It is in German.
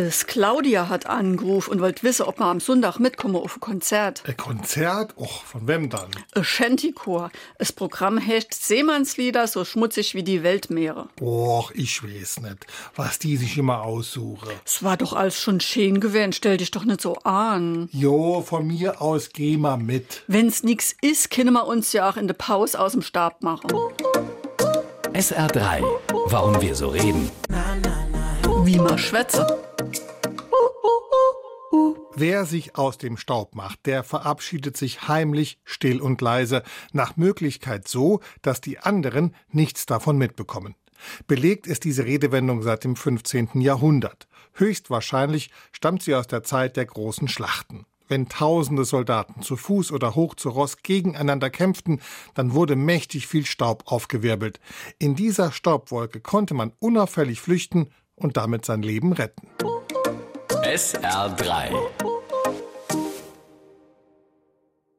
Es Claudia hat angerufen und wollte wissen, ob wir am Sonntag mitkommen auf ein Konzert. Ein Konzert? Och, von wem dann? Ein Shantychor. Das Programm heißt Seemannslieder, so schmutzig wie die Weltmeere. Och, ich weiß nicht, was die sich immer aussuchen. Es war doch alles schon schön gewesen, stell dich doch nicht so an. Jo, von mir aus geh mal mit. Wenn's nix ist, können wir uns ja auch in der Pause aus dem Stab machen. SR3. Warum wir so reden. Wie man schwätze. Wer sich aus dem Staub macht, der verabschiedet sich heimlich, still und leise, nach Möglichkeit so, dass die anderen nichts davon mitbekommen. Belegt ist diese Redewendung seit dem 15. Jahrhundert. Höchstwahrscheinlich stammt sie aus der Zeit der großen Schlachten. Wenn tausende Soldaten zu Fuß oder hoch zu Ross gegeneinander kämpften, dann wurde mächtig viel Staub aufgewirbelt. In dieser Staubwolke konnte man unauffällig flüchten und damit sein Leben retten. SR3.